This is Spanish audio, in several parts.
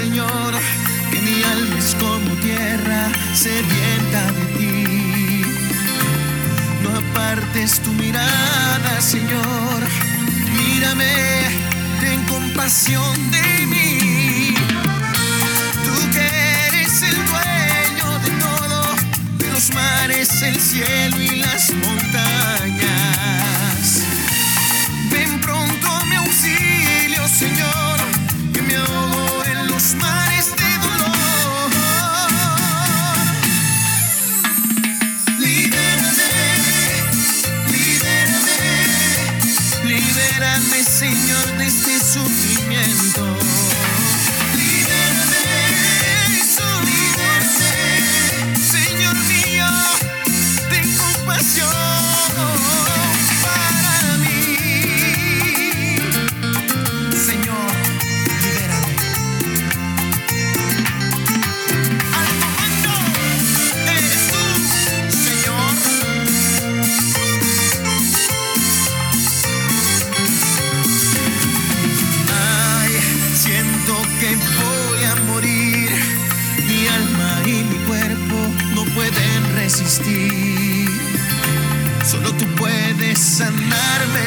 Señor, que mi alma es como tierra sedienta de ti. No apartes tu mirada, Señor, mírame, ten compasión de mí. Tú que eres el dueño de todo, de los mares, el cielo y las montañas.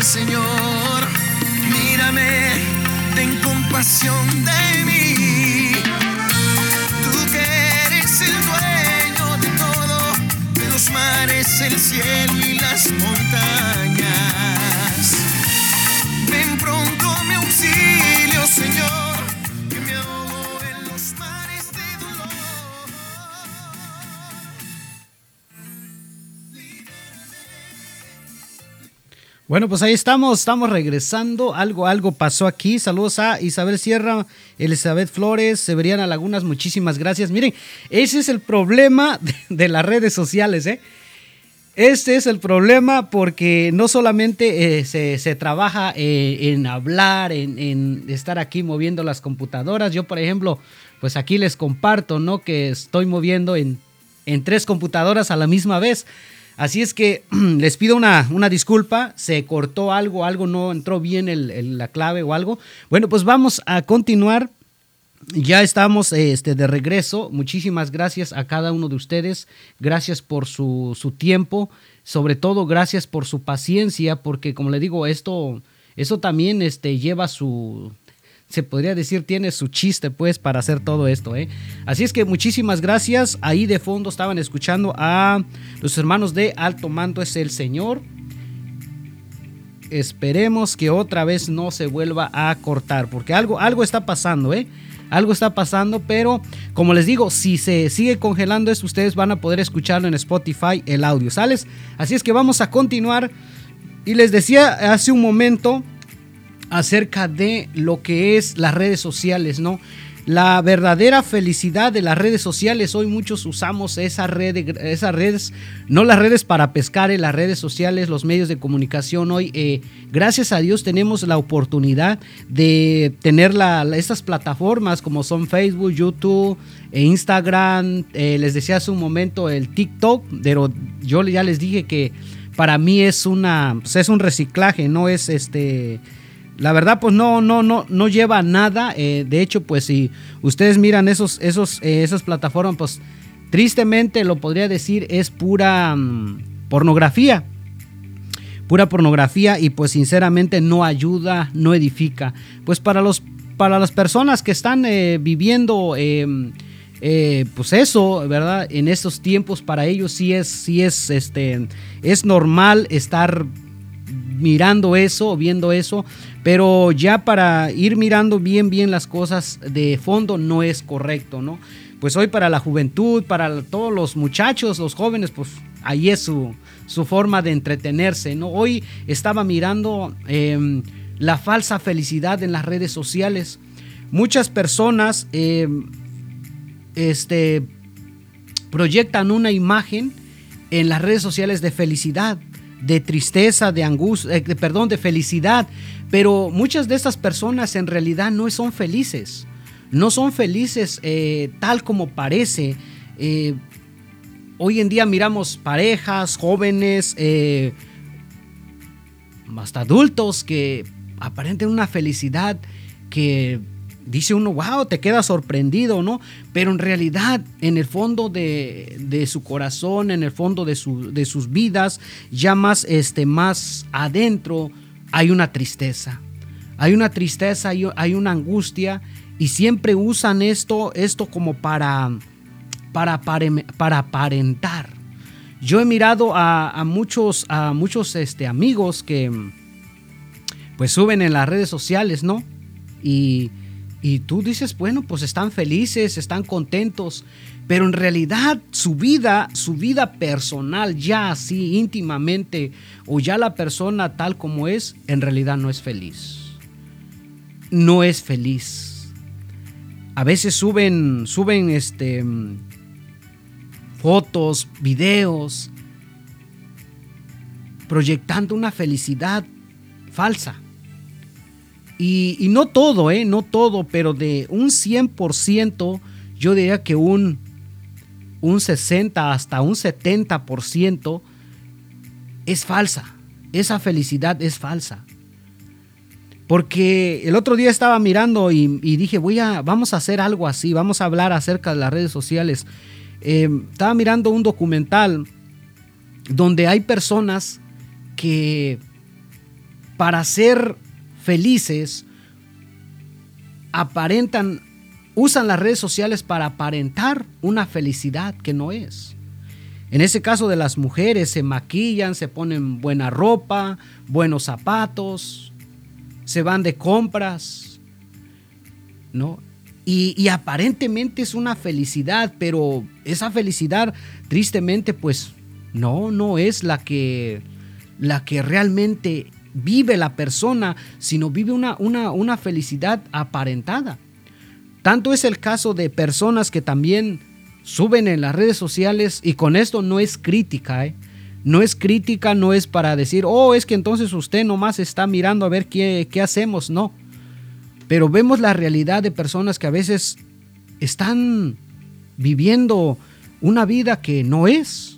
Señor. Mírame, ten compasión de mí. Tú que eres el dueño de todo, de los mares, el cielo y las montañas. Bueno, pues ahí estamos, estamos regresando. Algo, algo pasó aquí. Saludos a Isabel Sierra, Elizabeth Flores, Severiana Lagunas, muchísimas gracias. Miren, ese es el problema de, las redes sociales, ¿eh? Este es el problema porque no solamente eh, se, se trabaja eh, en hablar, en, en estar aquí moviendo las computadoras. Yo, por ejemplo, pues aquí les comparto, ¿no? Que estoy moviendo en, en tres computadoras a la misma vez. Así es que les pido una, una disculpa, se cortó algo, algo no entró bien el- la clave o algo. Bueno, pues vamos a continuar. Ya estamos este, de regreso. Muchísimas gracias a cada uno de ustedes. Gracias por su, su tiempo. Sobre todo, gracias por su paciencia, porque como le digo, esto, eso también este, lleva su, se podría decir, tiene su chiste, pues, para hacer todo esto, ¿eh? Así es que muchísimas gracias. Ahí de fondo estaban escuchando a los hermanos de Alto Mando es el Señor. Esperemos que otra vez no se vuelva a cortar, porque algo, algo está pasando, ¿eh? Algo está pasando, pero como les digo, si se sigue congelando esto, ustedes van a poder escucharlo en Spotify, el audio, ¿sales? Así es que vamos a continuar. Y les decía hace un momento acerca de lo que es las redes sociales, ¿no? La verdadera felicidad de las redes sociales, hoy muchos usamos esa red, esas redes, no las redes para pescar, las redes sociales, los medios de comunicación. Hoy, eh, gracias a Dios, tenemos la oportunidad de tener la- estas plataformas como son Facebook, YouTube, e Instagram. eh, les decía hace un momento el TikTok, pero yo ya les dije que para mí es una, pues, es un reciclaje, no es este la verdad, pues no, no, no, no lleva nada. eh, de hecho, pues si ustedes miran esos, esos, eh, esas plataformas, pues tristemente lo podría decir es pura mm, pornografía. Pura pornografía y pues sinceramente no ayuda, no edifica. Pues para los para las personas que están eh, viviendo eh, eh, pues eso, ¿verdad? En estos tiempos para ellos sí es, sí es, este, es normal estar mirando eso, viendo eso, pero ya para ir mirando bien, bien las cosas de fondo no es correcto, ¿no? Pues hoy para la juventud, para todos los muchachos, los jóvenes, pues ahí es su, su forma de entretenerse, ¿no? Hoy estaba mirando eh, la falsa felicidad en las redes sociales. Muchas personas eh, este, proyectan una imagen en las redes sociales de felicidad, de tristeza, de angustia, eh, perdón, de felicidad, pero muchas de estas personas en realidad no son felices, no son felices eh, tal como parece. Eh, hoy en día miramos parejas, jóvenes, eh, hasta adultos que aparentan una felicidad que dice uno, wow, te queda sorprendido, ¿no? Pero en realidad, en el fondo de, su corazón, en el fondo de, de, sus vidas, ya más, este, más adentro, hay una tristeza. Hay una tristeza, hay, una angustia y siempre usan esto, esto como para, para, para aparentar. Yo he mirado a, muchos, a muchos este, amigos que pues suben en las redes sociales, ¿no? Y, y tú dices, bueno, pues están felices, están contentos, pero en realidad su vida, su vida personal, ya así íntimamente, o ya la persona tal como es, en realidad no es feliz. No es feliz. A veces suben, suben este, fotos, videos, proyectando una felicidad falsa. Y, no todo, ¿eh? No todo, pero de un 100%, yo diría que un, un 60 hasta un 70% es falsa. Esa felicidad es falsa. Porque el otro día estaba mirando y, dije, voy a, vamos a hacer algo así, vamos a hablar acerca de las redes sociales. Eh, estaba mirando un documental donde hay personas que para ser felices aparentan, usan las redes sociales para aparentar una felicidad que no es. En ese caso de las mujeres se maquillan, se ponen buena ropa, buenos zapatos, se van de compras, ¿no? Y, y, aparentemente es una felicidad, pero esa felicidad, tristemente, pues no, no es la que, la que realmente vive la persona, sino vive una, una, una felicidad aparentada. Tanto es el caso de personas que también suben en las redes sociales y con esto no es crítica, ¿eh? No es crítica, no es para decir, oh, es que entonces usted nomás está mirando a ver qué, qué hacemos, no. Pero vemos la realidad de personas que a veces están viviendo una vida que no es.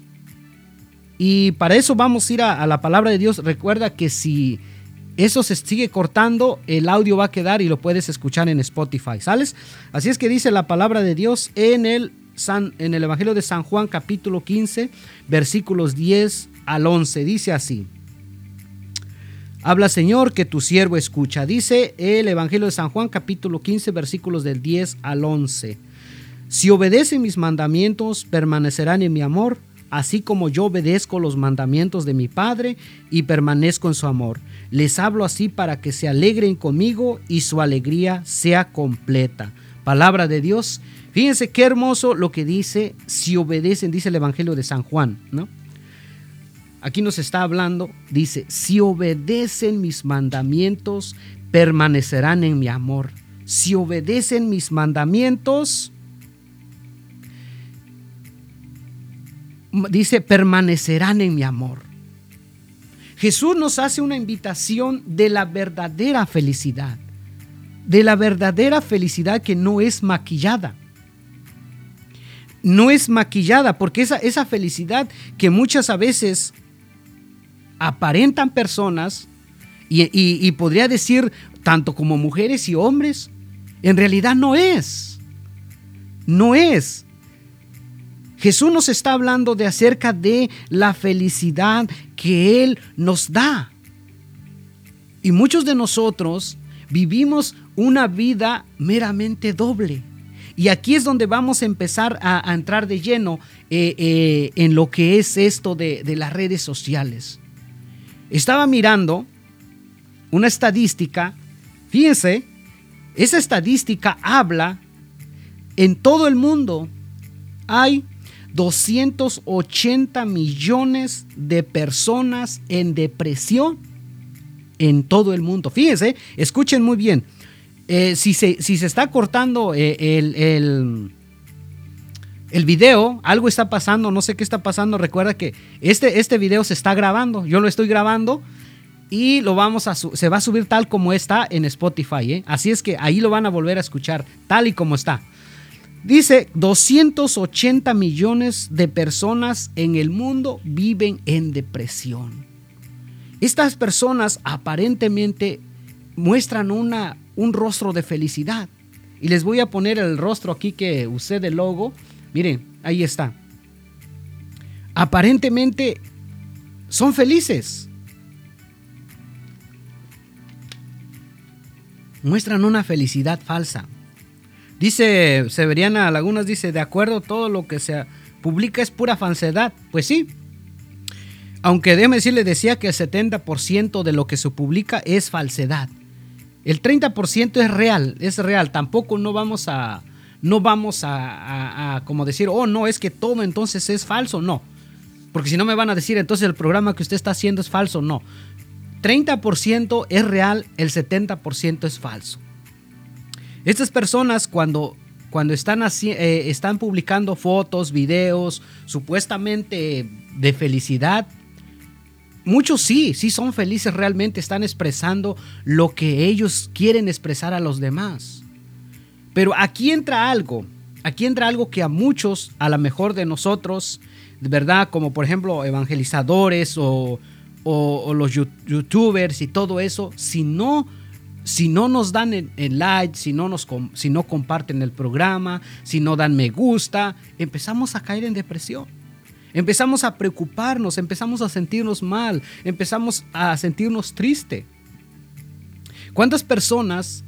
Y para eso vamos a ir a, la palabra de Dios. Recuerda que si eso se sigue cortando, el audio va a quedar y lo puedes escuchar en Spotify, ¿sales? Así es que dice la palabra de Dios en el, San, en el Evangelio de San Juan capítulo 15, versículos 10 al 11. Dice así. Habla Señor que tu siervo escucha. Dice el Evangelio de San Juan capítulo 15 versículos del 10 al 11. Si obedecen mis mandamientos, permanecerán en mi amor así como yo obedezco los mandamientos de mi Padre y permanezco en su amor. Les hablo así para que se alegren conmigo y su alegría sea completa. Palabra de Dios. Fíjense qué hermoso lo que dice, si obedecen, dice el Evangelio de San Juan, ¿no? Aquí nos está hablando, dice, si obedecen mis mandamientos, permanecerán en mi amor. Si obedecen mis mandamientos, dice, permanecerán en mi amor. Jesús nos hace una invitación de la verdadera felicidad, de la verdadera felicidad que no es maquillada. No es maquillada, porque esa, esa felicidad que muchas a veces aparentan personas, y, y podría decir tanto como mujeres y hombres, en realidad no es. No es. Jesús nos está hablando de acerca de la felicidad que Él nos da. Y muchos de nosotros vivimos una vida meramente doble. Y aquí es donde vamos a empezar a, entrar de lleno eh, eh, en lo que es esto de, de las redes sociales. Estaba mirando una estadística, fíjense, esa estadística habla en todo el mundo hay 280 millones de personas en depresión en todo el mundo. Fíjense, escuchen muy bien. Eh, si, se, si, se, está cortando eh, el, el, el, video, algo está pasando, no sé qué está pasando. Recuerda que este, este video se está grabando, yo lo estoy grabando y lo vamos a se va a subir tal como está en Spotify. ¿eh? Así es que ahí lo van a volver a escuchar tal y como está. Dice, 280 millones de personas en el mundo viven en depresión. Estas personas aparentemente muestran una, un rostro de felicidad, Y les voy a poner el rostro aquí que usé de logo. Miren, ahí está. Aparentemente son felices. Muestran una felicidad falsa. Dice Severiana Lagunas, dice, de acuerdo, todo lo que se publica es pura falsedad. Pues sí. Aunque déjeme decirle, decía que el 70% de lo que se publica es falsedad. El 30% es real, es real. Tampoco no vamos a, no vamos a, como decir, oh, no, es que todo entonces es falso. No. Porque si no me van a decir, entonces el programa que usted está haciendo es falso. No. 30% es real, el 70% es falso. Estas personas cuando, cuando están, así, eh, están publicando fotos, videos, supuestamente de felicidad, muchos sí, sí son felices realmente, están expresando lo que ellos quieren expresar a los demás. Pero aquí entra algo, aquí entra algo que a muchos, a lo mejor de nosotros, verdad, como por ejemplo evangelizadores o, los youtubers y todo eso, si no, si no nos dan el, like, si no, nos, si no comparten el programa, si no dan me gusta, empezamos a caer en depresión. Empezamos a preocuparnos, empezamos a sentirnos mal, empezamos a sentirnos triste. ¿Cuántas personas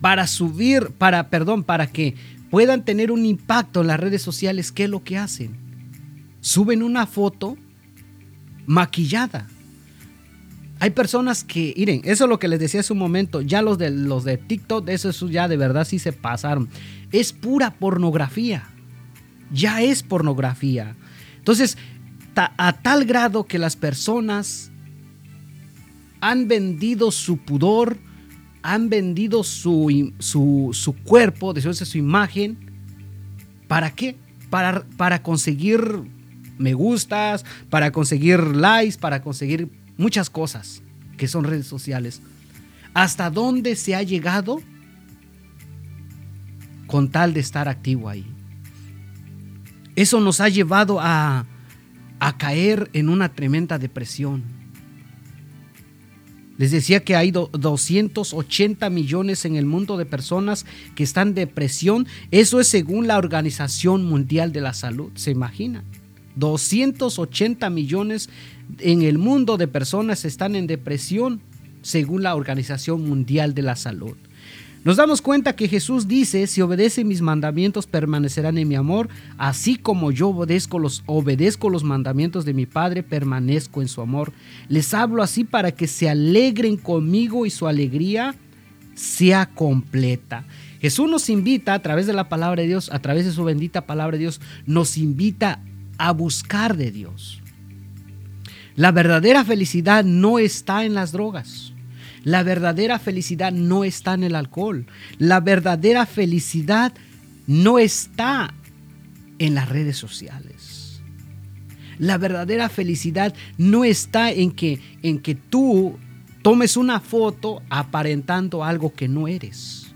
para subir, para, perdón, para que puedan tener un impacto en las redes sociales, qué es lo que hacen? Suben una foto maquillada. Hay personas que, miren, eso es lo que les decía hace un momento, ya los de, los de TikTok, eso, eso ya de verdad sí se pasaron. Es pura pornografía ya es pornografía. Entonces, a tal grado que las personas han vendido su pudor, han vendido su, su, cuerpo, después de su imagen. ¿Para qué? Para, para conseguir me gustas, para conseguir likes, para conseguir muchas cosas que son redes sociales. ¿Hasta dónde se ha llegado con tal de estar activo ahí? Eso nos ha llevado a, caer en una tremenda depresión. Les decía que hay 280 millones en el mundo de personas que están en depresión. Eso es según la Organización Mundial de la Salud. ¿Se imagina? 280 millones en el mundo de personas están en depresión según la Organización Mundial de la Salud. Nos damos cuenta que Jesús dice, si obedece mis mandamientos permanecerán en mi amor, así como yo obedezco los, obedezco los mandamientos de mi Padre, permanezco en su amor. Les hablo así para que se alegren conmigo y su alegría sea completa. Jesús nos invita a través de la palabra de Dios, a través de su bendita palabra de Dios, nos invita a buscar de Dios. La verdadera felicidad no está en las drogas. La verdadera felicidad no está en el alcohol. La verdadera felicidad no está en las redes sociales. La verdadera felicidad no está en que, en que tú tomes una foto aparentando algo que no eres.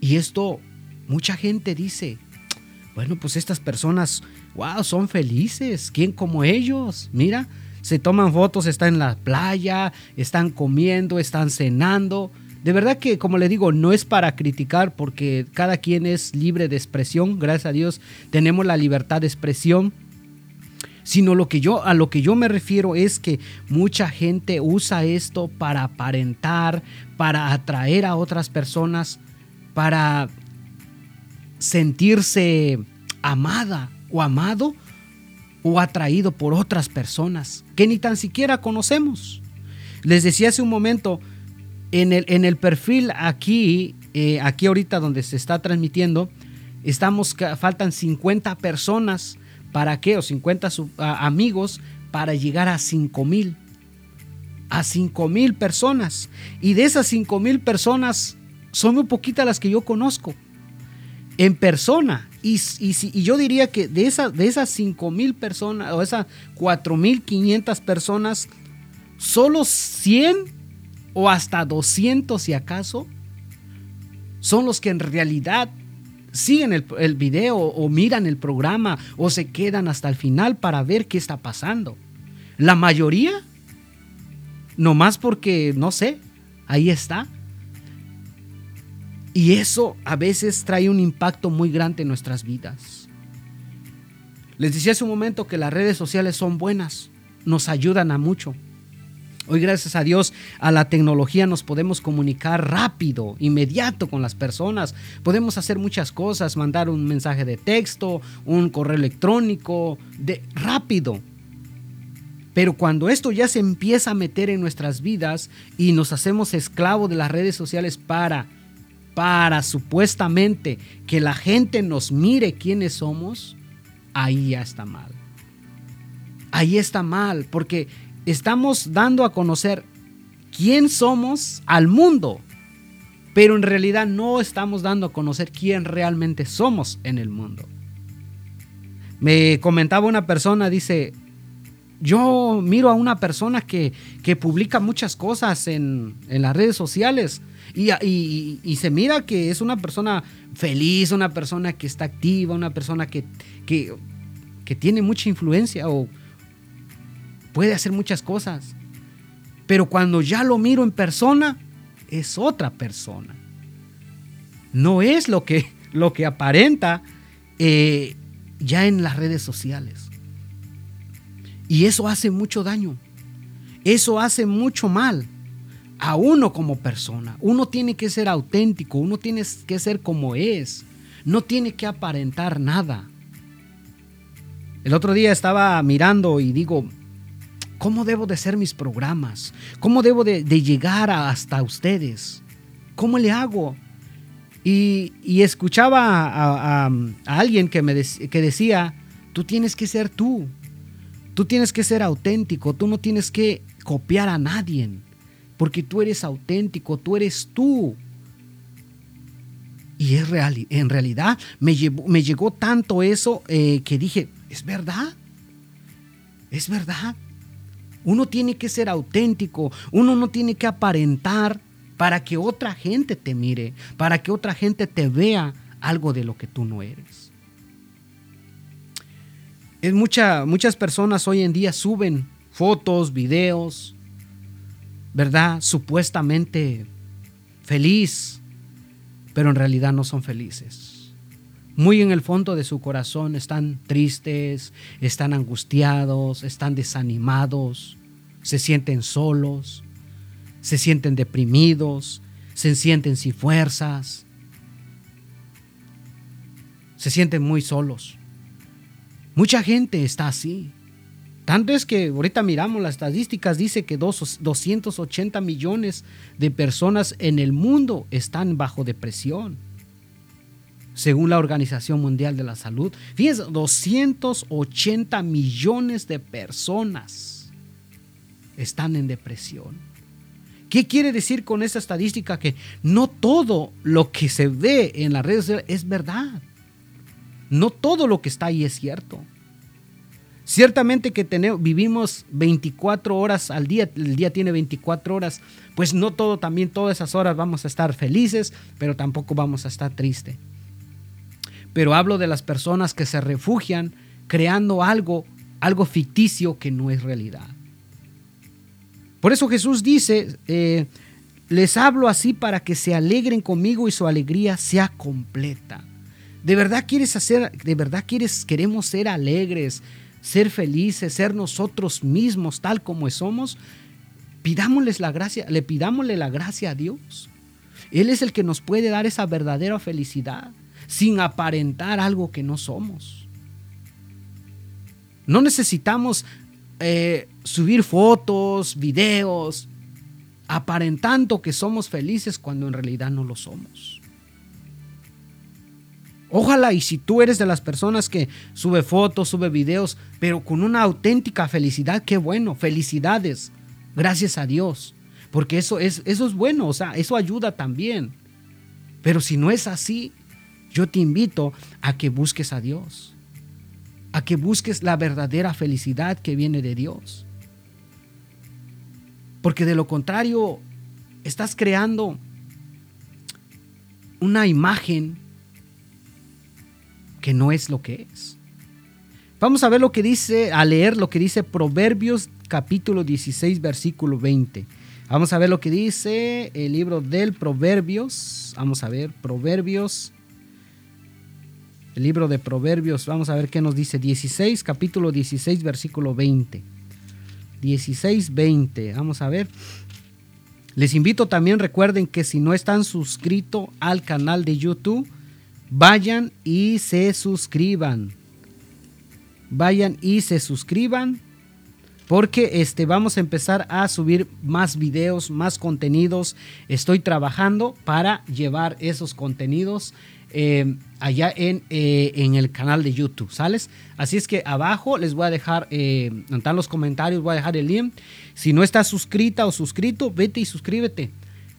Y esto, mucha gente dice, bueno, pues estas personas, wow, son felices. ¿Quién como ellos? Mira, se toman fotos, están en la playa, están comiendo, están cenando. De verdad que, como le digo, no es para criticar porque cada quien es libre de expresión, gracias a Dios tenemos la libertad de expresión. Sino lo que yo a lo que yo me refiero es que mucha gente usa esto para aparentar, para atraer a otras personas, para sentirse amada o amado o atraído por otras personas que ni tan siquiera conocemos. Les decía hace un momento, en el, en el perfil aquí, eh, aquí ahorita donde se está transmitiendo, estamos, faltan 50 personas, ¿para qué? O 50 amigos para llegar a 5 mil. A 5 mil personas. Y de esas 5 mil personas, son muy poquitas las que yo conozco. En persona. Y, yo diría que de, esas de esas 5 mil personas o esas 4 mil 500 personas, solo 100 o hasta 200 si acaso son los que en realidad siguen el, el video o miran el programa o se quedan hasta el final para ver qué está pasando. La mayoría, nomás porque, no sé, ahí está. Y eso a veces trae un impacto muy grande en nuestras vidas. Les decía hace un momento que las redes sociales son buenas, nos ayudan a mucho. Hoy gracias a Dios a la tecnología nos podemos comunicar rápido, inmediato con las personas. Podemos hacer muchas cosas, mandar un mensaje de texto, un correo electrónico, de rápido. Pero cuando esto ya se empieza a meter en nuestras vidas y nos hacemos esclavos de las redes sociales para para supuestamente que la gente nos mire quiénes somos, ahí ya está mal. Ahí está mal, porque estamos dando a conocer quién somos al mundo, pero en realidad no estamos dando a conocer quién realmente somos en el mundo. Me comentaba una persona, dice, yo miro a una persona que, publica muchas cosas en, las redes sociales y, se mira que es una persona feliz, una persona que está activa, una persona que, que, que tiene mucha influencia o puede hacer muchas cosas. Pero cuando ya lo miro en persona, es otra persona. No es lo que, lo que aparenta eh, ya en las redes sociales. Y eso hace mucho daño. Eso hace mucho mal a uno como persona. Uno tiene que ser auténtico, uno tiene que ser como es. No tiene que aparentar nada. El otro día estaba mirando y digo, ¿Cómo debo de ser mis programas? ¿Cómo debo de, llegar hasta ustedes? ¿Cómo le hago? Y, escuchaba a, alguien que, me que decía, tú tienes que ser tú, tú tienes que ser auténtico, tú no tienes que copiar a nadie, porque tú eres auténtico, tú eres tú. Y es real, en realidad me, llegó tanto eso eh, que dije, es verdad, es verdad. Uno tiene que ser auténtico, uno no tiene que aparentar para que otra gente te mire, para que otra gente te vea algo de lo que tú no eres. Es mucha, muchas personas hoy en día suben fotos, videos, ¿verdad? Supuestamente feliz, pero en realidad no son felices muy en el fondo de su corazón están tristes, están angustiados, están desanimados, se sienten solos, se sienten deprimidos, se sienten sin fuerzas, se sienten muy solos. Mucha gente está así. Tanto es que ahorita miramos las estadísticas, dice que 280 millones de personas en el mundo están bajo depresión según la Organización Mundial de la Salud. Fíjense, 280 millones de personas están en depresión. ¿Qué quiere decir con esta estadística? Que no todo lo que se ve en las redes sociales es verdad. No todo lo que está ahí es cierto. Ciertamente que tenemos, vivimos 24 horas al día, el día tiene 24 horas, pues no todo, también todas esas horas vamos a estar felices, pero tampoco vamos a estar tristes pero hablo de las personas que se refugian creando algo, algo ficticio que no es realidad. Por eso Jesús dice, eh, les hablo así para que se alegren conmigo y su alegría sea completa. ¿De verdad quieres hacer, de verdad quieres, queremos ser alegres, ser felices, ser nosotros mismos tal como somos? Pidámosles la gracia, le pidámosle la gracia a Dios. Él es el que nos puede dar esa verdadera felicidad sin aparentar algo que no somos. No necesitamos eh, subir fotos, videos, aparentando que somos felices cuando en realidad no lo somos. Ojalá y si tú eres de las personas que sube fotos, sube videos, pero con una auténtica felicidad, qué bueno, felicidades, gracias a Dios, porque eso es, eso es bueno, o sea, eso ayuda también. Pero si no es así, yo te invito a que busques a Dios, a que busques la verdadera felicidad que viene de Dios. Porque de lo contrario, estás creando una imagen que no es lo que es. Vamos a ver lo que dice, a leer lo que dice Proverbios capítulo 16, versículo 20. Vamos a ver lo que dice el libro del Proverbios. Vamos a ver, Proverbios. El libro de Proverbios, vamos a ver qué nos dice. 16, capítulo 16, versículo 20. 16, 20. Vamos a ver. Les invito también, recuerden que si no están suscritos al canal de YouTube, vayan y se suscriban. Vayan y se suscriban porque este, vamos a empezar a subir más videos, más contenidos. Estoy trabajando para llevar esos contenidos eh, allá en, eh, en, el canal de YouTube, ¿sales? Así es que abajo les voy a dejar, eh, en los comentarios voy a dejar el link. Si no estás suscrita o suscrito, vete y suscríbete.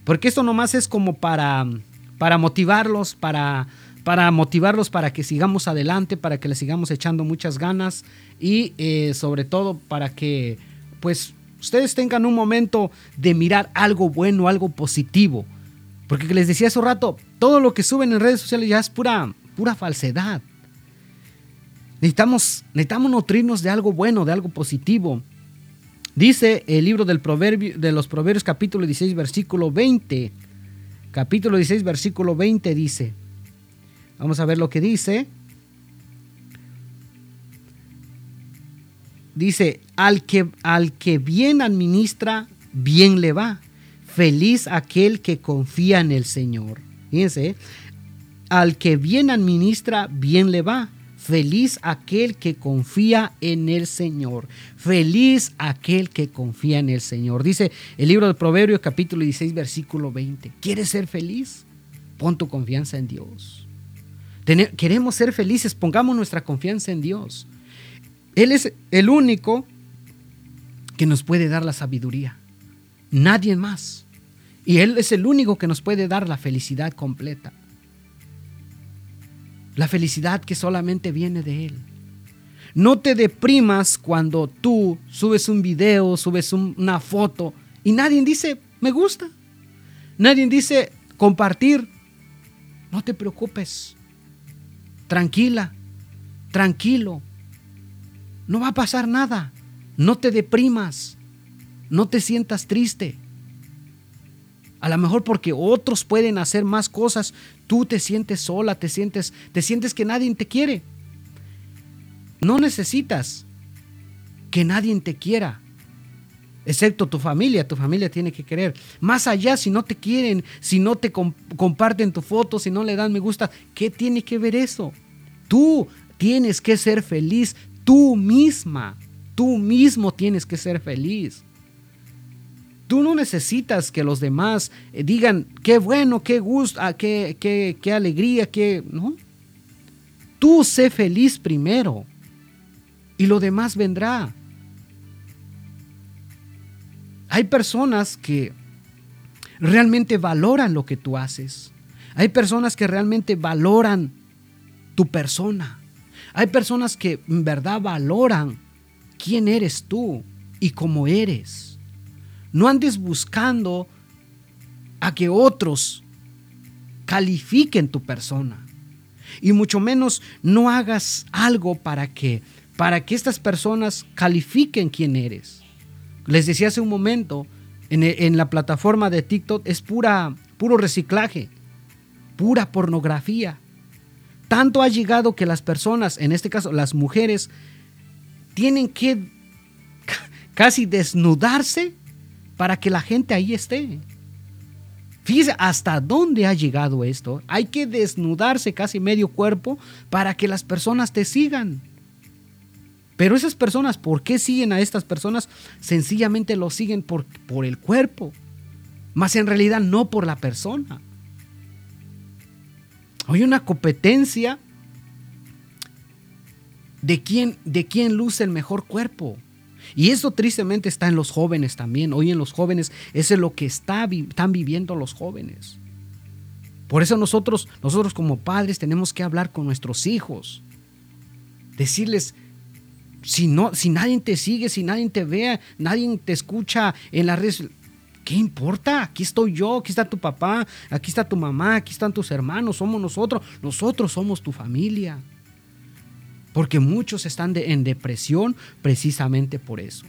Porque esto nomás es como para, para motivarlos, para para motivarlos para que sigamos adelante, para que les sigamos echando muchas ganas y eh, sobre todo para que pues ustedes tengan un momento de mirar algo bueno, algo positivo. Porque les decía hace rato, todo lo que suben en redes sociales ya es pura, pura falsedad. Necesitamos, necesitamos nutrirnos de algo bueno, de algo positivo. Dice el libro del proverbio, de los Proverbios capítulo 16 versículo 20. Capítulo 16 versículo 20 dice, Vamos a ver lo que dice. Dice, al que, al que bien administra, bien le va. Feliz aquel que confía en el Señor. Fíjense, al que bien administra, bien le va. Feliz aquel que confía en el Señor. Feliz aquel que confía en el Señor. Dice el libro de Proverbios capítulo 16 versículo 20. ¿Quieres ser feliz? Pon tu confianza en Dios queremos ser felices, pongamos nuestra confianza en Dios. Él es el único que nos puede dar la sabiduría. Nadie más. Y Él es el único que nos puede dar la felicidad completa. La felicidad que solamente viene de Él. No te deprimas cuando tú subes un video, subes una foto y nadie dice, me gusta. Nadie dice, compartir. No te preocupes tranquila, tranquilo. No va a pasar nada. No te deprimas. No te sientas triste. A lo mejor porque otros pueden hacer más cosas, tú te sientes sola, te sientes, te sientes que nadie te quiere. No necesitas que nadie te quiera, excepto tu familia. Tu familia tiene que querer. Más allá, si no te quieren, si no te comparten tu foto, si no le dan me gusta, ¿qué tiene que ver eso? Tú tienes que ser feliz tú misma. Tú mismo tienes que ser feliz. Tú no necesitas que los demás eh, digan qué bueno, qué gusto, ah, qué, qué, qué alegría, qué. No. Tú sé feliz primero y lo demás vendrá. Hay personas que realmente valoran lo que tú haces. Hay personas que realmente valoran tu persona. Hay personas que en verdad valoran quién eres tú y cómo eres. No andes buscando a que otros califiquen tu persona. Y mucho menos no hagas algo para que para que estas personas califiquen quién eres. Les decía hace un momento, en, la plataforma de TikTok es pura, puro reciclaje, pura pornografía. Tanto ha llegado que las personas, en este caso las mujeres, tienen que casi desnudarse para que la gente ahí esté. Fíjese hasta dónde ha llegado esto. Hay que desnudarse casi medio cuerpo para que las personas te sigan. Pero esas personas, ¿por qué siguen a estas personas? Sencillamente lo siguen por, por el cuerpo, más en realidad no por la persona. Hay una competencia de quién, de quién luce el mejor cuerpo. Y eso tristemente está en los jóvenes también. Hoy en los jóvenes, eso es lo que está, están viviendo los jóvenes. Por eso nosotros, nosotros como padres tenemos que hablar con nuestros hijos. Decirles, si, no, si nadie te sigue, si nadie te vea, nadie te escucha en las redes, ¿Qué importa? Aquí estoy yo, aquí está tu papá, aquí está tu mamá, aquí están tus hermanos, somos nosotros, nosotros somos tu familia. Porque muchos están en depresión precisamente por eso.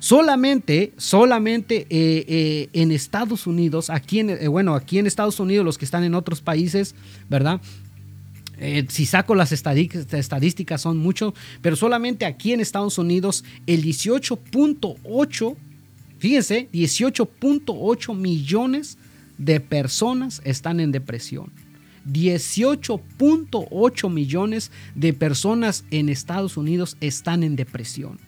Solamente, solamente eh, eh, en Estados Unidos, aquí en, eh, bueno, aquí en Estados Unidos, los que están en otros países, ¿verdad? Si saco las estadísticas son mucho, pero solamente aquí en Estados Unidos el 18.8, fíjense, 18.8 millones de personas están en depresión. 18.8 millones de personas en Estados Unidos están en depresión.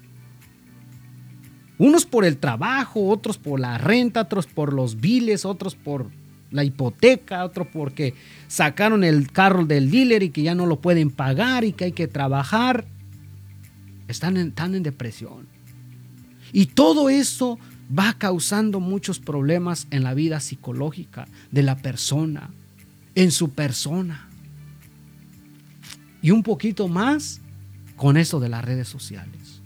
Unos por el trabajo, otros por la renta, otros por los biles, otros por la hipoteca, otros porque sacaron el carro del dealer y que ya no lo pueden pagar y que hay que trabajar. Están en, están en depresión. Y todo eso va causando muchos problemas en la vida psicológica de la persona, en su persona. Y un poquito más con eso de las redes sociales.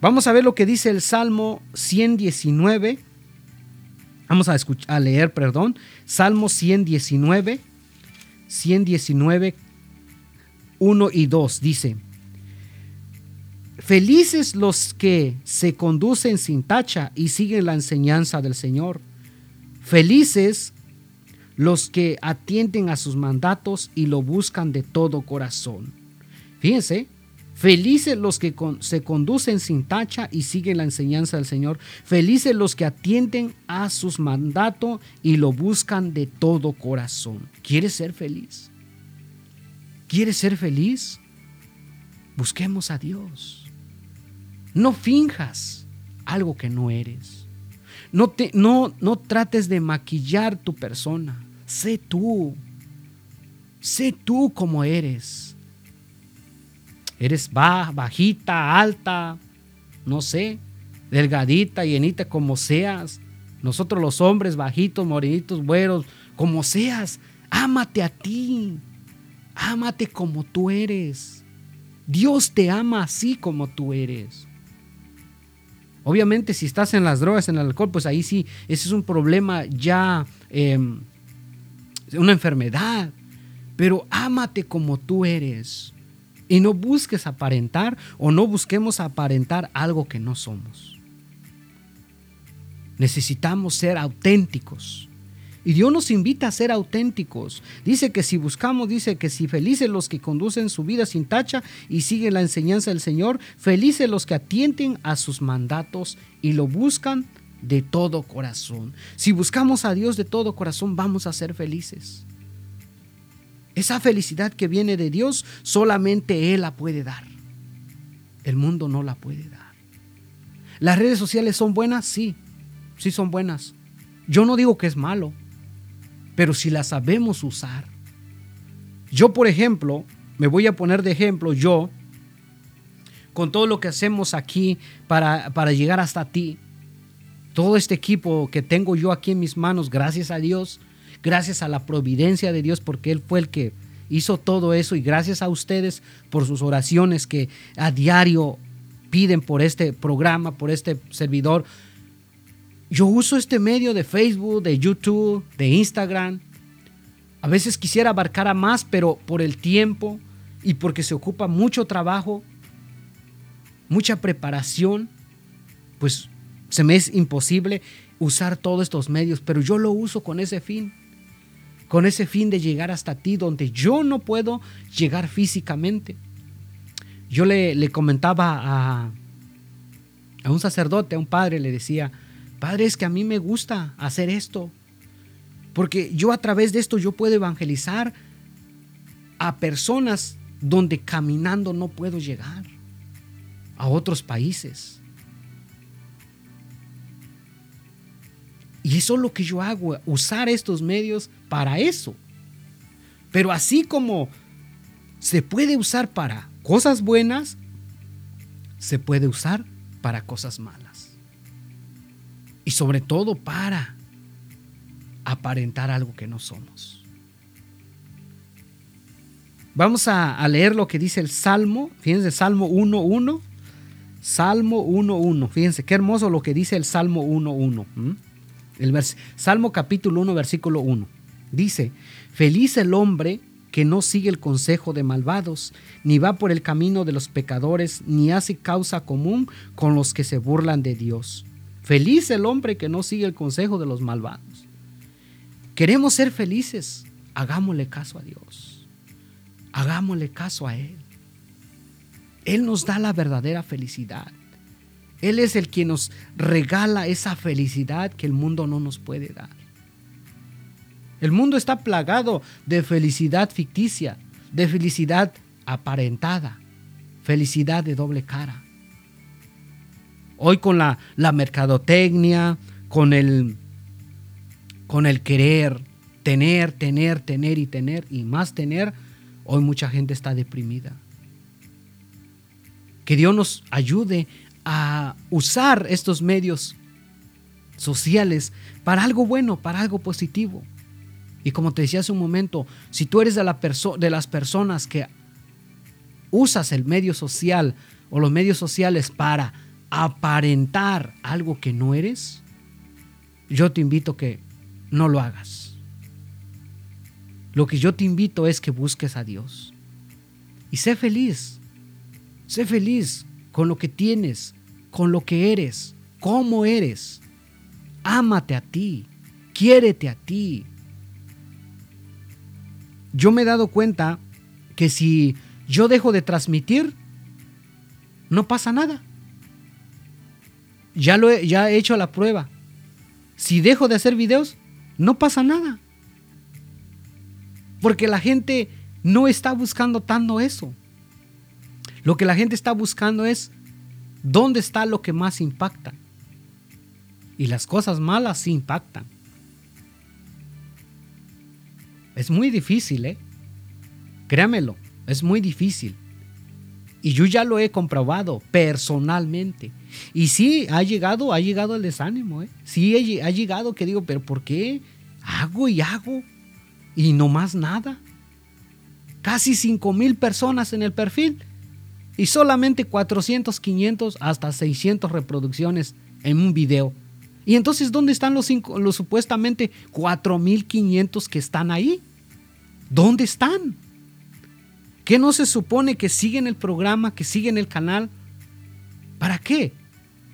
Vamos a ver lo que dice el Salmo 119. Vamos a, escuchar, a leer, perdón. Salmo 119, 119, 1 y 2 dice, Felices los que se conducen sin tacha y siguen la enseñanza del Señor. Felices los que atienden a sus mandatos y lo buscan de todo corazón. Fíjense, Felices los que se conducen sin tacha y siguen la enseñanza del Señor. Felices los que atienden a sus mandatos y lo buscan de todo corazón. ¿Quieres ser feliz? ¿Quieres ser feliz? Busquemos a Dios. No finjas algo que no eres. No, te, no, no trates de maquillar tu persona. Sé tú. Sé tú como eres eres baja, bajita, alta, no sé, delgadita, llenita, como seas. Nosotros los hombres, bajitos, morenitos, güeros, como seas, ámate a ti. Ámate como tú eres. Dios te ama así como tú eres. Obviamente si estás en las drogas, en el alcohol, pues ahí sí, ese es un problema ya, em, una enfermedad. Pero ámate como tú eres. Y no busques aparentar o no busquemos aparentar algo que no somos. Necesitamos ser auténticos. Y Dios nos invita a ser auténticos. Dice que si buscamos, dice que si felices los que conducen su vida sin tacha y siguen la enseñanza del Señor, felices los que atienden a sus mandatos y lo buscan de todo corazón. Si buscamos a Dios de todo corazón, vamos a ser felices. Esa felicidad que viene de Dios, solamente Él la puede dar. El mundo no la puede dar. ¿Las redes sociales son buenas? Sí, sí son buenas. Yo no digo que es malo, pero si las sabemos usar. Yo, por ejemplo, me voy a poner de ejemplo, yo, con todo lo que hacemos aquí para, para llegar hasta ti, todo este equipo que tengo yo aquí en mis manos, gracias a Dios, gracias a la providencia de Dios, porque Él fue el que hizo todo eso y gracias a ustedes por sus oraciones que a diario piden por este programa, por este servidor. Yo uso este medio de Facebook, de YouTube, de Instagram. A veces quisiera abarcar a más, pero por el tiempo y porque se ocupa mucho trabajo, mucha preparación, pues se me es imposible usar todos estos medios, pero yo lo uso con ese fin con ese fin de llegar hasta ti donde yo no puedo llegar físicamente. Yo le, comentaba a, a un sacerdote, a un padre, le decía, padre, es que a mí me gusta hacer esto, porque yo a través de esto yo puedo evangelizar a personas donde caminando no puedo llegar, a otros países. Y eso es lo que yo hago, usar estos medios para eso. Pero así como se puede usar para cosas buenas, se puede usar para cosas malas. Y sobre todo para aparentar algo que no somos. Vamos a, leer lo que dice el Salmo. Fíjense, Salmo 1.1. Salmo 1.1. Fíjense, qué hermoso lo que dice el Salmo 1.1. El Salmo capítulo 1, versículo 1. Dice, feliz el hombre que no sigue el consejo de malvados, ni va por el camino de los pecadores, ni hace causa común con los que se burlan de Dios. Feliz el hombre que no sigue el consejo de los malvados. Queremos ser felices, hagámosle caso a Dios. Hagámosle caso a Él. Él nos da la verdadera felicidad. Él es el que nos regala esa felicidad que el mundo no nos puede dar. El mundo está plagado de felicidad ficticia, de felicidad aparentada, felicidad de doble cara. Hoy con la, la mercadotecnia, con el, con el querer, tener, tener, tener y tener y más tener, hoy mucha gente está deprimida. Que Dios nos ayude a usar estos medios sociales para algo bueno, para algo positivo. Y como te decía hace un momento, si tú eres de, la de las personas que usas el medio social o los medios sociales para aparentar algo que no eres, yo te invito que no lo hagas. Lo que yo te invito es que busques a Dios. Y sé feliz. Sé feliz con lo que tienes, con lo que eres, cómo eres. Ámate a ti, quiérete a ti. Yo me he dado cuenta que si yo dejo de transmitir, no pasa nada. Ya, lo he, ya he hecho la prueba. Si dejo de hacer videos, no pasa nada. Porque la gente no está buscando tanto eso. Lo que la gente está buscando es ¿Dónde está lo que más impacta? Y las cosas malas sí impactan. Es muy difícil, ¿eh? Créamelo, es muy difícil. Y yo ya lo he comprobado personalmente. Y sí, ha llegado, ha llegado el desánimo, ¿eh? Sí, ha llegado que digo, pero ¿por qué? Hago y hago. Y no más nada. Casi 5 mil personas en el perfil y solamente 400, 500, hasta 600 reproducciones en un video. Y entonces, ¿dónde están los, los supuestamente 4500 que están ahí? ¿Dónde están? ¿Qué no se supone que siguen el programa, que siguen el canal? ¿Para qué?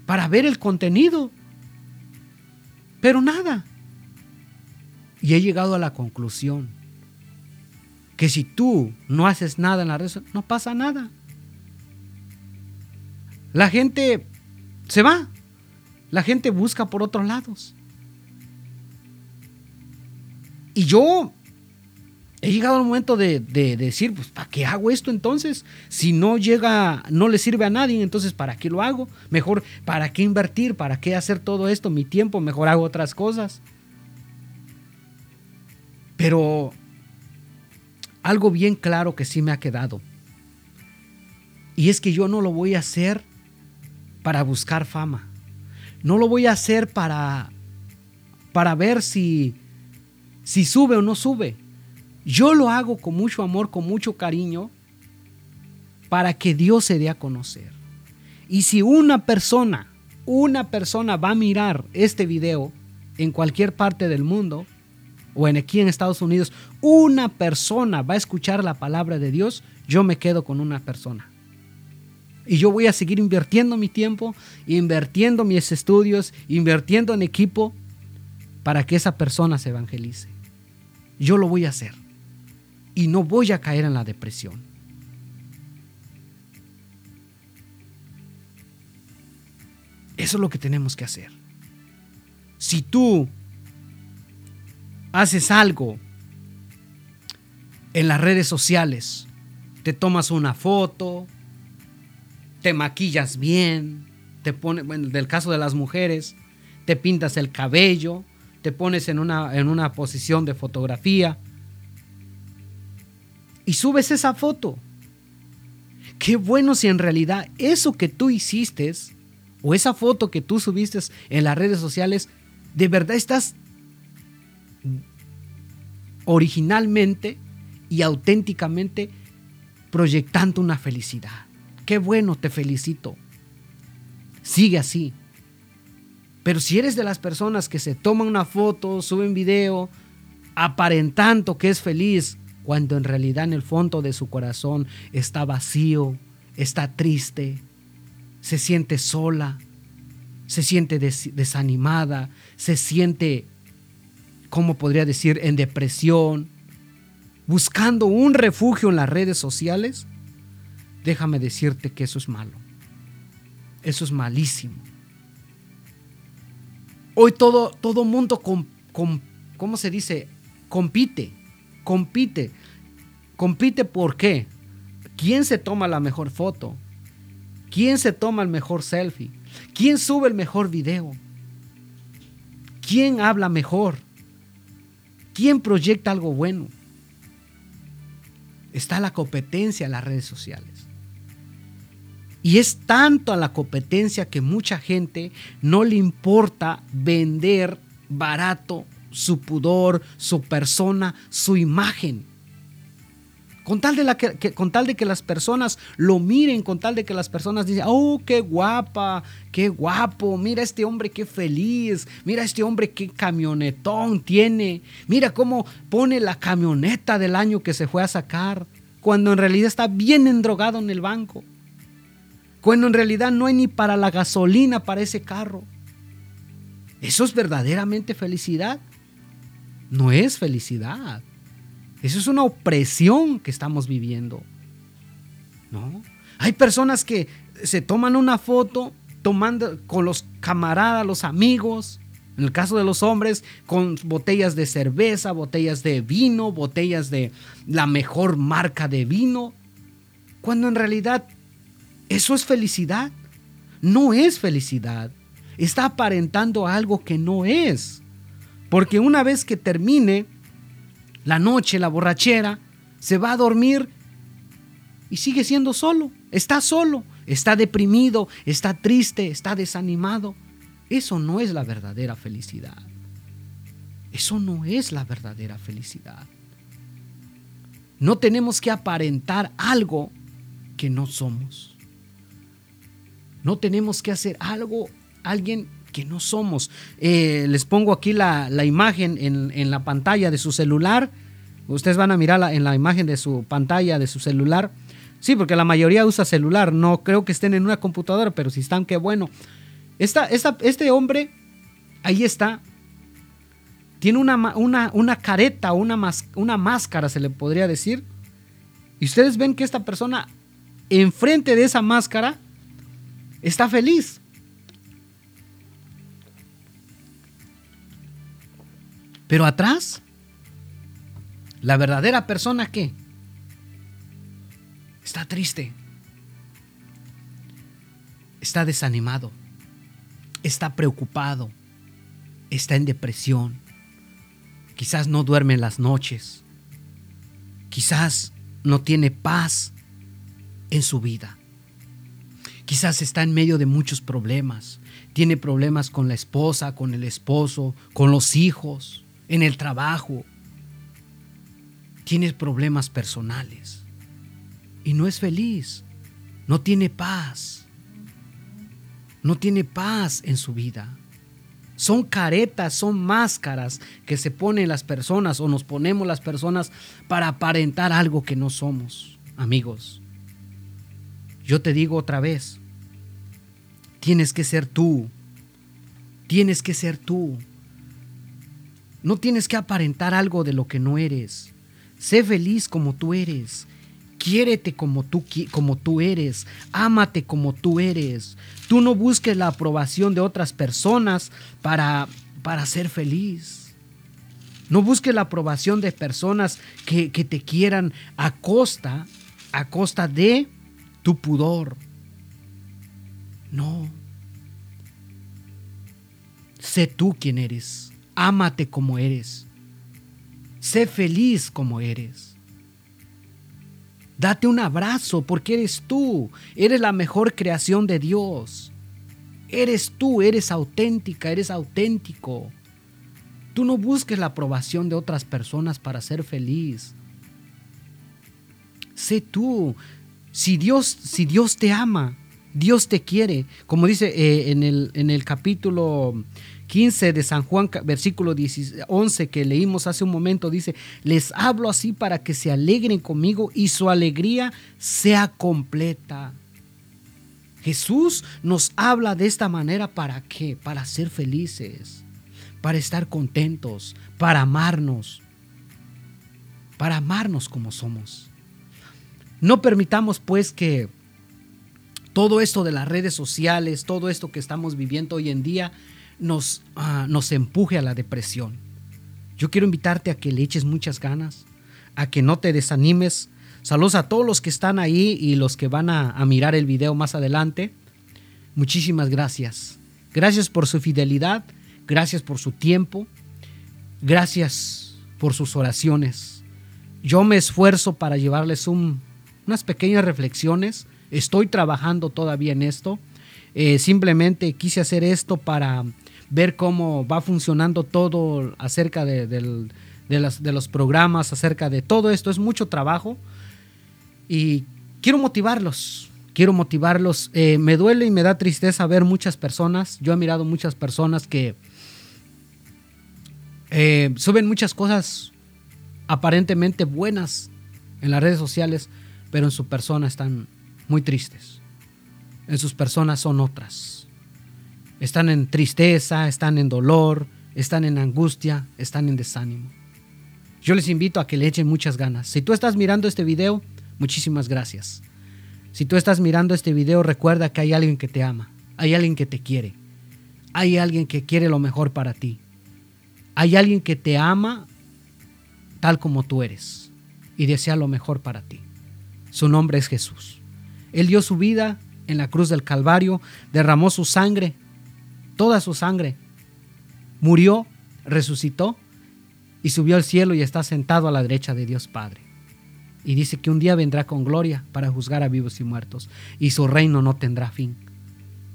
Para ver el contenido. Pero nada. Y he llegado a la conclusión que si tú no haces nada en la red, no pasa nada. La gente se va. La gente busca por otros lados. Y yo he llegado al momento de, decir, pues, ¿para qué hago esto entonces? Si no llega, no le sirve a nadie, entonces, ¿para qué lo hago? Mejor, ¿para qué invertir? ¿Para qué hacer todo esto? Mi tiempo, mejor hago otras cosas. Pero algo bien claro que sí me ha quedado. Y es que yo no lo voy a hacer para buscar fama. No lo voy a hacer para, para ver si, si sube o no sube. Yo lo hago con mucho amor, con mucho cariño, para que Dios se dé a conocer. Y si una persona, una persona va a mirar este video en cualquier parte del mundo, o en aquí en Estados Unidos, una persona va a escuchar la palabra de Dios, yo me quedo con una persona. Y yo voy a seguir invirtiendo mi tiempo, invirtiendo mis estudios, invirtiendo en equipo para que esa persona se evangelice. Yo lo voy a hacer. Y no voy a caer en la depresión. Eso es lo que tenemos que hacer. Si tú haces algo en las redes sociales, te tomas una foto, te maquillas bien, te pones, bueno, del caso de las mujeres, te pintas el cabello, te pones en una, en una posición de fotografía y subes esa foto. Qué bueno si en realidad eso que tú hiciste o esa foto que tú subiste en las redes sociales, de verdad estás originalmente y auténticamente proyectando una felicidad. Qué bueno, te felicito. Sigue así. Pero si eres de las personas que se toman una foto, suben video, aparentando que es feliz, cuando en realidad en el fondo de su corazón está vacío, está triste, se siente sola, se siente desanimada, se siente, ¿cómo podría decir?, en depresión, buscando un refugio en las redes sociales, déjame decirte que eso es malo. Eso es malísimo. Hoy todo, todo mundo, con, ¿cómo se dice? Compite, compite. Compite por qué? ¿Quién se toma la mejor foto? ¿Quién se toma el mejor selfie? ¿Quién sube el mejor video? ¿Quién habla mejor? ¿Quién proyecta algo bueno? Está la competencia en las redes sociales. Y es tanto a la competencia que mucha gente no le importa vender barato su pudor, su persona, su imagen. Con tal, de que, con tal de que las personas lo miren, con tal de que las personas digan, oh, qué guapa, qué guapo, mira este hombre qué feliz, mira este hombre qué camionetón tiene, mira cómo pone la camioneta del año que se fue a sacar, cuando en realidad está bien endrogado en el banco, cuando en realidad no hay ni para la gasolina para ese carro. ¿Eso es verdaderamente felicidad? No es felicidad. Eso es una opresión que estamos viviendo. ¿No? Hay personas que se toman una foto tomando con los camaradas, los amigos, en el caso de los hombres, con botellas de cerveza, botellas de vino, botellas de la mejor marca de vino, cuando en realidad eso es felicidad. No es felicidad. Está aparentando algo que no es. Porque una vez que termine la noche, la borrachera, se va a dormir y sigue siendo solo, está solo, está deprimido, está triste, está desanimado. Eso no es la verdadera felicidad. Eso no es la verdadera felicidad. No tenemos que aparentar algo que no somos. No tenemos que hacer algo, alguien que no somos. Eh, les pongo aquí la, imagen en, la pantalla de su celular. Ustedes van a mirarla en la imagen de su pantalla de su celular. Sí, porque la mayoría usa celular. No creo que estén en una computadora, pero si están, qué bueno. Esta, este hombre, ahí está. Tiene una, una, una careta, una, una máscara, se le podría decir. Y ustedes ven que esta persona, enfrente de esa máscara, está feliz. Pero atrás, la verdadera persona que está triste, está desanimado, está preocupado, está en depresión, quizás no duerme en las noches, quizás no tiene paz en su vida. Quizás está en medio de muchos problemas. Tiene problemas con la esposa, con el esposo, con los hijos en el trabajo, tiene problemas personales y no es feliz, no tiene paz, no tiene paz en su vida. Son caretas, son máscaras que se ponen las personas o nos ponemos las personas para aparentar algo que no somos, amigos. Yo te digo otra vez, tienes que ser tú, tienes que ser tú. No tienes que aparentar algo de lo que no eres. Sé feliz como tú eres. Quiérete como tú, como tú eres. Ámate como tú eres. Tú no busques la aprobación de otras personas para, para ser feliz. No busques la aprobación de personas que, que te quieran a costa, a costa de tu pudor. No. Sé tú quien eres. Ámate como eres. Sé feliz como eres. Date un abrazo porque eres tú. Eres la mejor creación de Dios. Eres tú, eres auténtica, eres auténtico. Tú no busques la aprobación de otras personas para ser feliz. Sé tú. Si Dios, si Dios te ama, Dios te quiere. Como dice eh, en, el, en el capítulo 15 de San Juan, versículo 11 que leímos hace un momento, dice, les hablo así para que se alegren conmigo y su alegría sea completa. Jesús nos habla de esta manera para qué? Para ser felices, para estar contentos, para amarnos, para amarnos como somos. No permitamos pues que todo esto de las redes sociales, todo esto que estamos viviendo hoy en día, nos, ah, nos empuje a la depresión. Yo quiero invitarte a que le eches muchas ganas, a que no te desanimes. Saludos a todos los que están ahí y los que van a, a mirar el video más adelante. Muchísimas gracias. Gracias por su fidelidad, gracias por su tiempo, gracias por sus oraciones. Yo me esfuerzo para llevarles unas pequeñas reflexiones Estoy trabajando todavía en esto. Eh, simplemente quise hacer esto para ver cómo va funcionando todo acerca de, los programas, acerca de todo esto. Es mucho trabajo y quiero motivarlos. Quiero motivarlos. Eh, me duele y me da tristeza ver muchas personas. Yo he mirado muchas personas que eh, suben muchas cosas aparentemente buenas en las redes sociales, pero en su persona están muy tristes. En sus personas son otras. Están en tristeza, están en dolor, están en angustia, están en desánimo. Yo les invito a que le echen muchas ganas. Si tú estás mirando este video, muchísimas gracias. Si tú estás mirando este video, recuerda que hay alguien que te ama, hay alguien que te quiere, hay alguien que quiere lo mejor para ti, hay alguien que te ama tal como tú eres y desea lo mejor para ti. Su nombre es Jesús. Él dio su vida en la cruz del Calvario, derramó su sangre, toda su sangre, murió, resucitó y subió al cielo y está sentado a la derecha de Dios Padre. Y dice que un día vendrá con gloria para juzgar a vivos y muertos, y su reino no tendrá fin.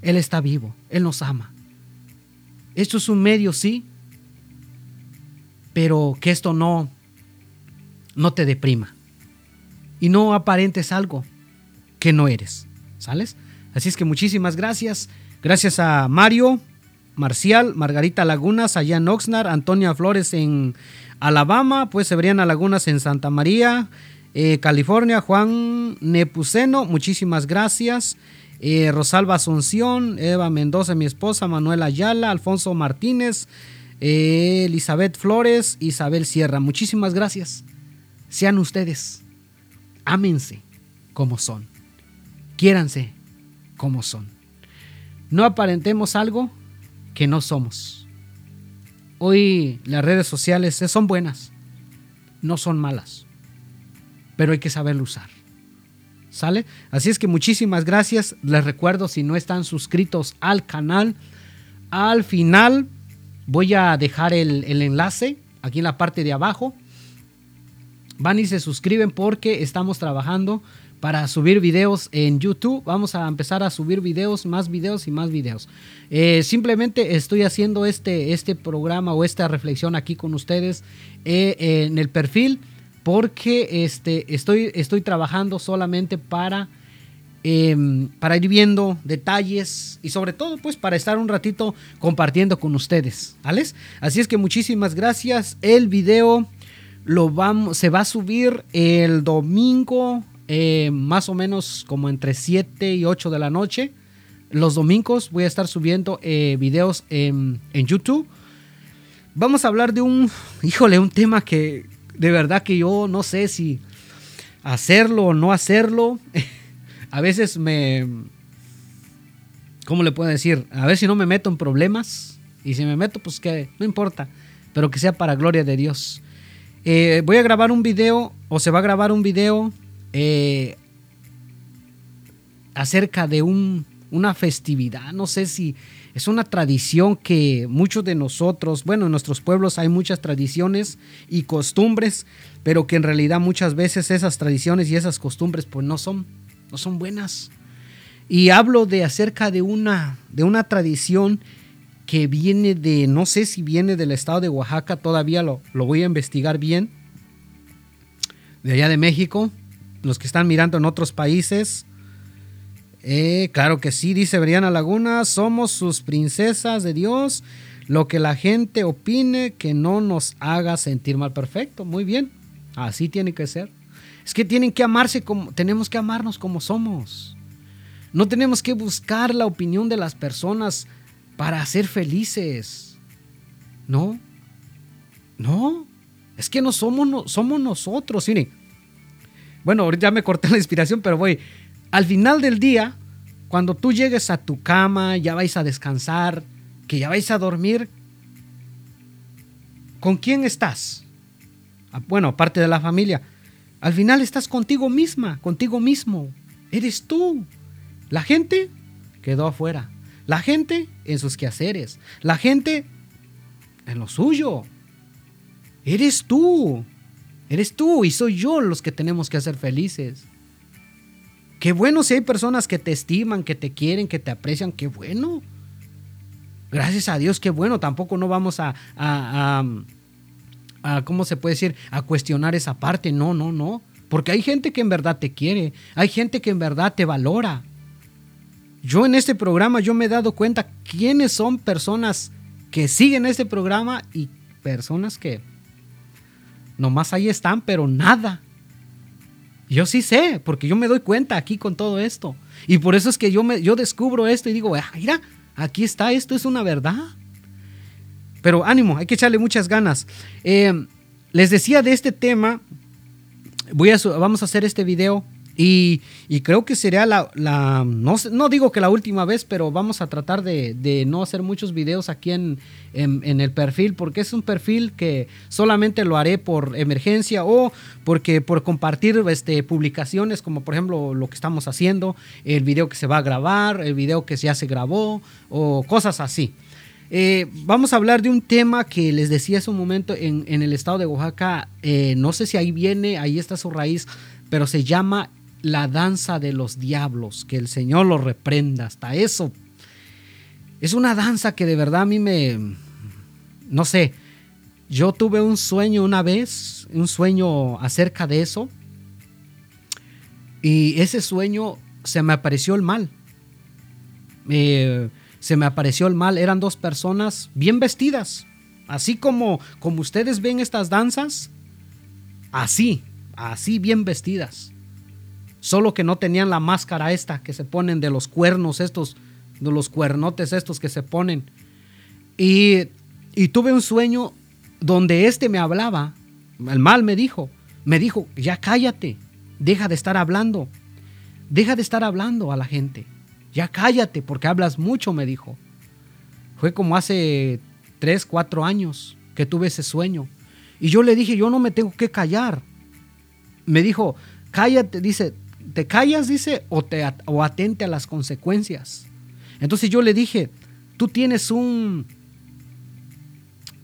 Él está vivo, Él nos ama. Esto es un medio, sí, pero que esto no, no te deprima. Y no aparentes algo, que no eres. ¿Sales? Así es que muchísimas gracias. Gracias a Mario, Marcial, Margarita Lagunas allá en Oxnard, Antonia Flores en Alabama, pues Sebriana Lagunas en Santa María, eh, California, Juan Nepuceno, muchísimas gracias. Eh, Rosalba Asunción, Eva Mendoza, mi esposa, Manuel Ayala, Alfonso Martínez, eh, Elizabeth Flores, Isabel Sierra. Muchísimas gracias. Sean ustedes. Ámense como son quiéranse como son. No aparentemos algo que no somos. Hoy las redes sociales son buenas, no son malas, pero hay que saberlo usar. ¿Sale? Así es que muchísimas gracias. Les recuerdo, si no están suscritos al canal, al final voy a dejar el, el enlace aquí en la parte de abajo. Van y se suscriben porque estamos trabajando para subir videos en YouTube. Vamos a empezar a subir videos, más videos y más videos. Eh, simplemente estoy haciendo este, este programa o esta reflexión aquí con ustedes eh, en el perfil porque este, estoy, estoy trabajando solamente para, em, para ir viendo detalles y sobre todo pues para estar un ratito compartiendo con ustedes. Así es que muchísimas gracias. El video lo vamos, se va a subir el domingo eh, más o menos como entre 7 y 8 de la noche. Los domingos voy a estar subiendo eh, videos en, YouTube. Vamos a hablar de un, híjole, un tema que de verdad que yo no sé si hacerlo o no hacerlo. a veces me, ¿cómo le puedo decir? A ver si no me meto en problemas. Y si me meto, pues que no importa. Pero que sea para gloria de Dios. Eh, voy a grabar un video, o se va a grabar un video eh, acerca de un, una festividad, no sé si es una tradición que muchos de nosotros, bueno, en nuestros pueblos hay muchas tradiciones y costumbres, pero que en realidad muchas veces esas tradiciones y esas costumbres pues no son, no son buenas. Y hablo de acerca de una, de una tradición que viene de, no sé si viene del estado de Oaxaca, todavía lo, lo voy a investigar bien, de allá de México, los que están mirando en otros países, Eh, claro que sí, dice Briana Laguna, somos sus princesas de Dios. Lo que la gente opine que no nos haga sentir mal. Perfecto, muy bien. Así tiene que ser. Es que tienen que amarse como, tenemos que amarnos como somos. No tenemos que buscar la opinión de las personas para ser felices. No. No. Es que no somos, no, somos nosotros. Miren. Bueno, ahorita ya me corté la inspiración, pero voy. Al final del día, cuando tú llegues a tu cama, ya vais a descansar, que ya vais a dormir, ¿con quién estás? Ah, bueno, aparte de la familia. Al final estás contigo misma, contigo mismo. Eres tú. La gente quedó afuera. La gente en sus quehaceres. La gente en lo suyo. Eres tú. Eres tú y soy yo los que tenemos que hacer felices. Qué bueno si hay personas que te estiman, que te quieren, que te aprecian. Qué bueno. Gracias a Dios, qué bueno. Tampoco no vamos a, a, a, ¿cómo se puede decir? A cuestionar esa parte. No, no, no. Porque hay gente que en verdad te quiere. Hay gente que en verdad te valora. Yo en este programa yo me he dado cuenta quiénes son personas que siguen este programa y personas que nomás ahí están, pero nada. Yo sí sé, porque yo me doy cuenta aquí con todo esto. Y por eso es que yo, me, yo descubro esto y digo, ah, mira, Aquí está, esto es una verdad. Pero ánimo, hay que echarle muchas ganas. Eh, les decía de este tema, voy a, vamos a hacer este video y, creo que sería la, no, digo que la última vez, pero vamos a tratar de, no hacer muchos videos aquí en, en, el perfil, porque es un perfil que solamente lo haré por emergencia o porque por compartir este, publicaciones, como por ejemplo lo que estamos haciendo, el video que se va a grabar, el video que ya se grabó o cosas así. Eh, vamos a hablar de un tema que les decía hace un momento en, el estado de Oaxaca, eh, no sé si ahí viene, ahí está su raíz, pero se llama la danza de los diablos, que el Señor lo reprenda, hasta eso. Es una danza que de verdad a mí me, no sé, yo tuve un sueño una vez, un sueño acerca de eso, y ese sueño se me apareció el mal. se me apareció el mal, eran dos personas bien vestidas, así como, como ustedes ven estas danzas, así, así bien vestidas Solo que no tenían la máscara esta que se ponen de los cuernos estos, de los cuernotes estos que se ponen. Y, y tuve un sueño donde este me hablaba, el mal me dijo, me dijo, ya cállate, deja de estar hablando, deja de estar hablando a la gente, ya cállate porque hablas mucho, me dijo. Fue como hace tres, cuatro años que tuve ese sueño. Y yo le dije, yo no me tengo que callar. Me dijo, cállate, dice, te callas, dice, o, te, o atente a las consecuencias. Entonces yo le dije, tú tienes un,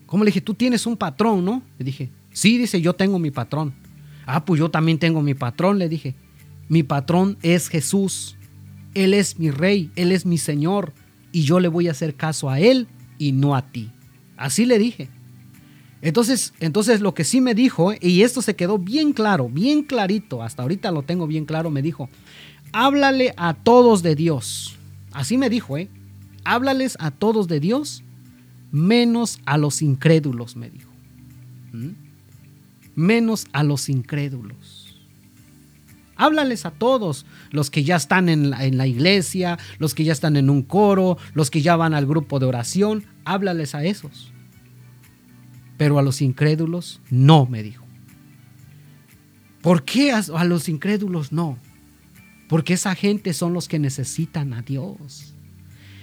¿cómo le dije? Tú tienes un patrón, ¿no? Le dije, sí, dice, yo tengo mi patrón. Ah, pues yo también tengo mi patrón, le dije. Mi patrón es Jesús. Él es mi rey, Él es mi Señor. Y yo le voy a hacer caso a Él y no a ti. Así le dije. Entonces, entonces lo que sí me dijo, y esto se quedó bien claro, bien clarito, hasta ahorita lo tengo bien claro, me dijo, háblale a todos de Dios. Así me dijo, ¿eh? Háblales a todos de Dios, menos a los incrédulos, me dijo. ¿Mm? Menos a los incrédulos. Háblales a todos, los que ya están en la, en la, iglesia, los que ya están en un coro, los que ya van al grupo de oración, háblales a esos pero a los incrédulos no, me dijo. ¿Por qué a, los incrédulos no? Porque esa gente son los que necesitan a Dios.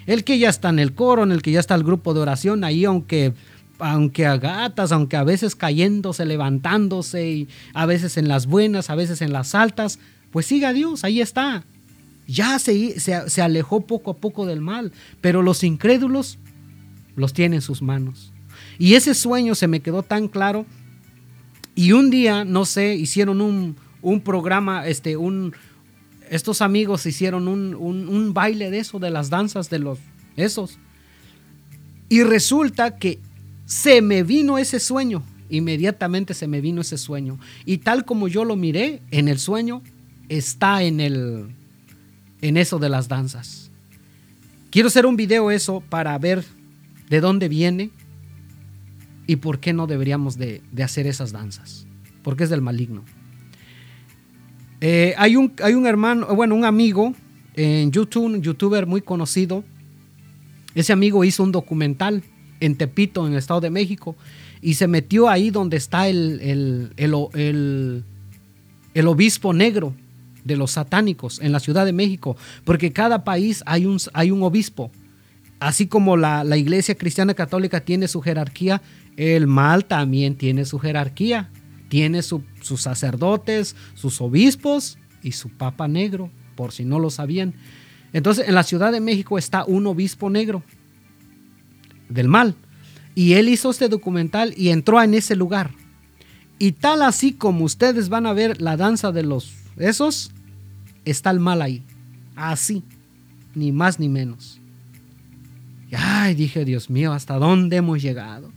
El que ya está en el coro, en el que ya está el grupo de oración, ahí aunque aunque a gatas, aunque a veces cayéndose, levantándose, y a veces en las buenas, a veces en las altas, pues siga Dios, ahí está. Ya se, se, se alejó poco a poco del mal, pero los incrédulos los tiene en sus manos. Y ese sueño se me quedó tan claro. Y un día, no sé, hicieron un, programa, este, un, estos amigos hicieron un, baile de eso, de las danzas de los, esos. Y resulta que se me vino ese sueño, inmediatamente se me vino ese sueño. Y tal como yo lo miré en el sueño, está en el, en eso de las danzas. Quiero hacer un video eso para ver de dónde viene y por qué no deberíamos de, hacer esas danzas. Porque es del maligno. Eh, hay, un, hay un hermano, bueno, un amigo en YouTube, un youtuber muy conocido. Ese amigo hizo un documental en Tepito, en el Estado de México, y se metió ahí donde está el, el, el obispo negro de los satánicos en la Ciudad de México, porque cada país hay un, hay un obispo. Así como la, iglesia cristiana católica tiene su jerarquía, el mal también tiene su jerarquía. Tiene sus sacerdotes, sus obispos y su papa negro, por si no lo sabían. Entonces, en la Ciudad de México está un obispo negro del mal. Y él hizo este documental y entró en ese lugar. Y tal así como ustedes van a ver la danza de los esos, está el mal ahí. Así, ni más ni menos. Ay, dije, Dios mío, ¿hasta dónde hemos llegado?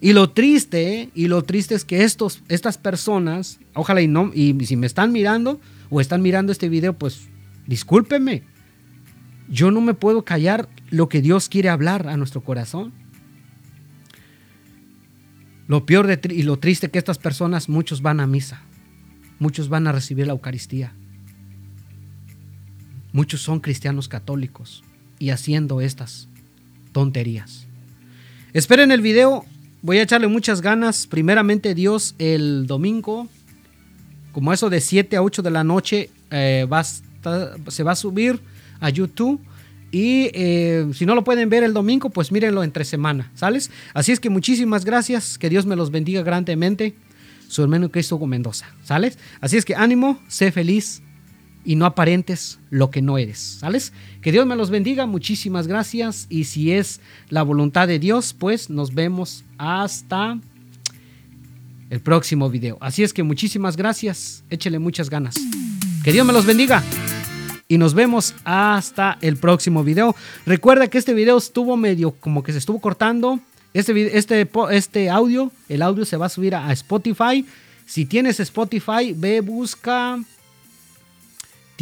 Y lo triste, y lo triste es que estos, estas personas, ojalá y no, y si me están mirando o están mirando este video, pues discúlpenme. Yo no me puedo callar lo que Dios quiere hablar a nuestro corazón. Lo peor de, y lo triste que estas personas, muchos van a misa, muchos van a recibir la Eucaristía, muchos son cristianos católicos y haciendo estas tonterías. Esperen el video, voy a echarle muchas ganas. Primeramente Dios el domingo, como eso de 7 a 8 de la noche, eh, se va a subir a YouTube y eh, si no lo pueden ver el domingo, pues mírenlo entre semana, ¿sales? Así es que muchísimas gracias, que Dios me los bendiga grandemente. Su hermano Cristo Mendoza, ¿sales? Así es que ánimo, sé feliz y no aparentes lo que no eres, ¿sales? Que Dios me los bendiga, muchísimas gracias y si es la voluntad de Dios, pues nos vemos hasta el próximo video. Así es que muchísimas gracias, échele muchas ganas. Que Dios me los bendiga y nos vemos hasta el próximo video. Recuerda que este video estuvo medio como que se estuvo cortando. Este, este, este audio, el audio se va a subir a, Spotify. Si tienes Spotify, ve, busca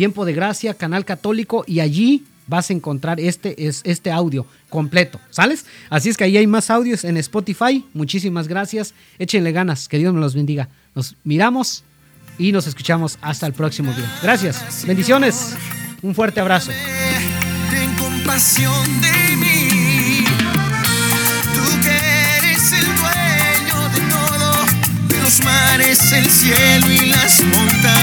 Tiempo de Gracia, Canal Católico, y allí vas a encontrar este, es, este audio completo, ¿sales? Así es que ahí hay más audios en Spotify. Muchísimas gracias. Échenle ganas. Que Dios me los bendiga. Nos miramos y nos escuchamos hasta el próximo día. Gracias. Bendiciones. Un fuerte abrazo. Ten compasión de mí. Tú que eres el dueño de todo, de los mares, el cielo y las montañas.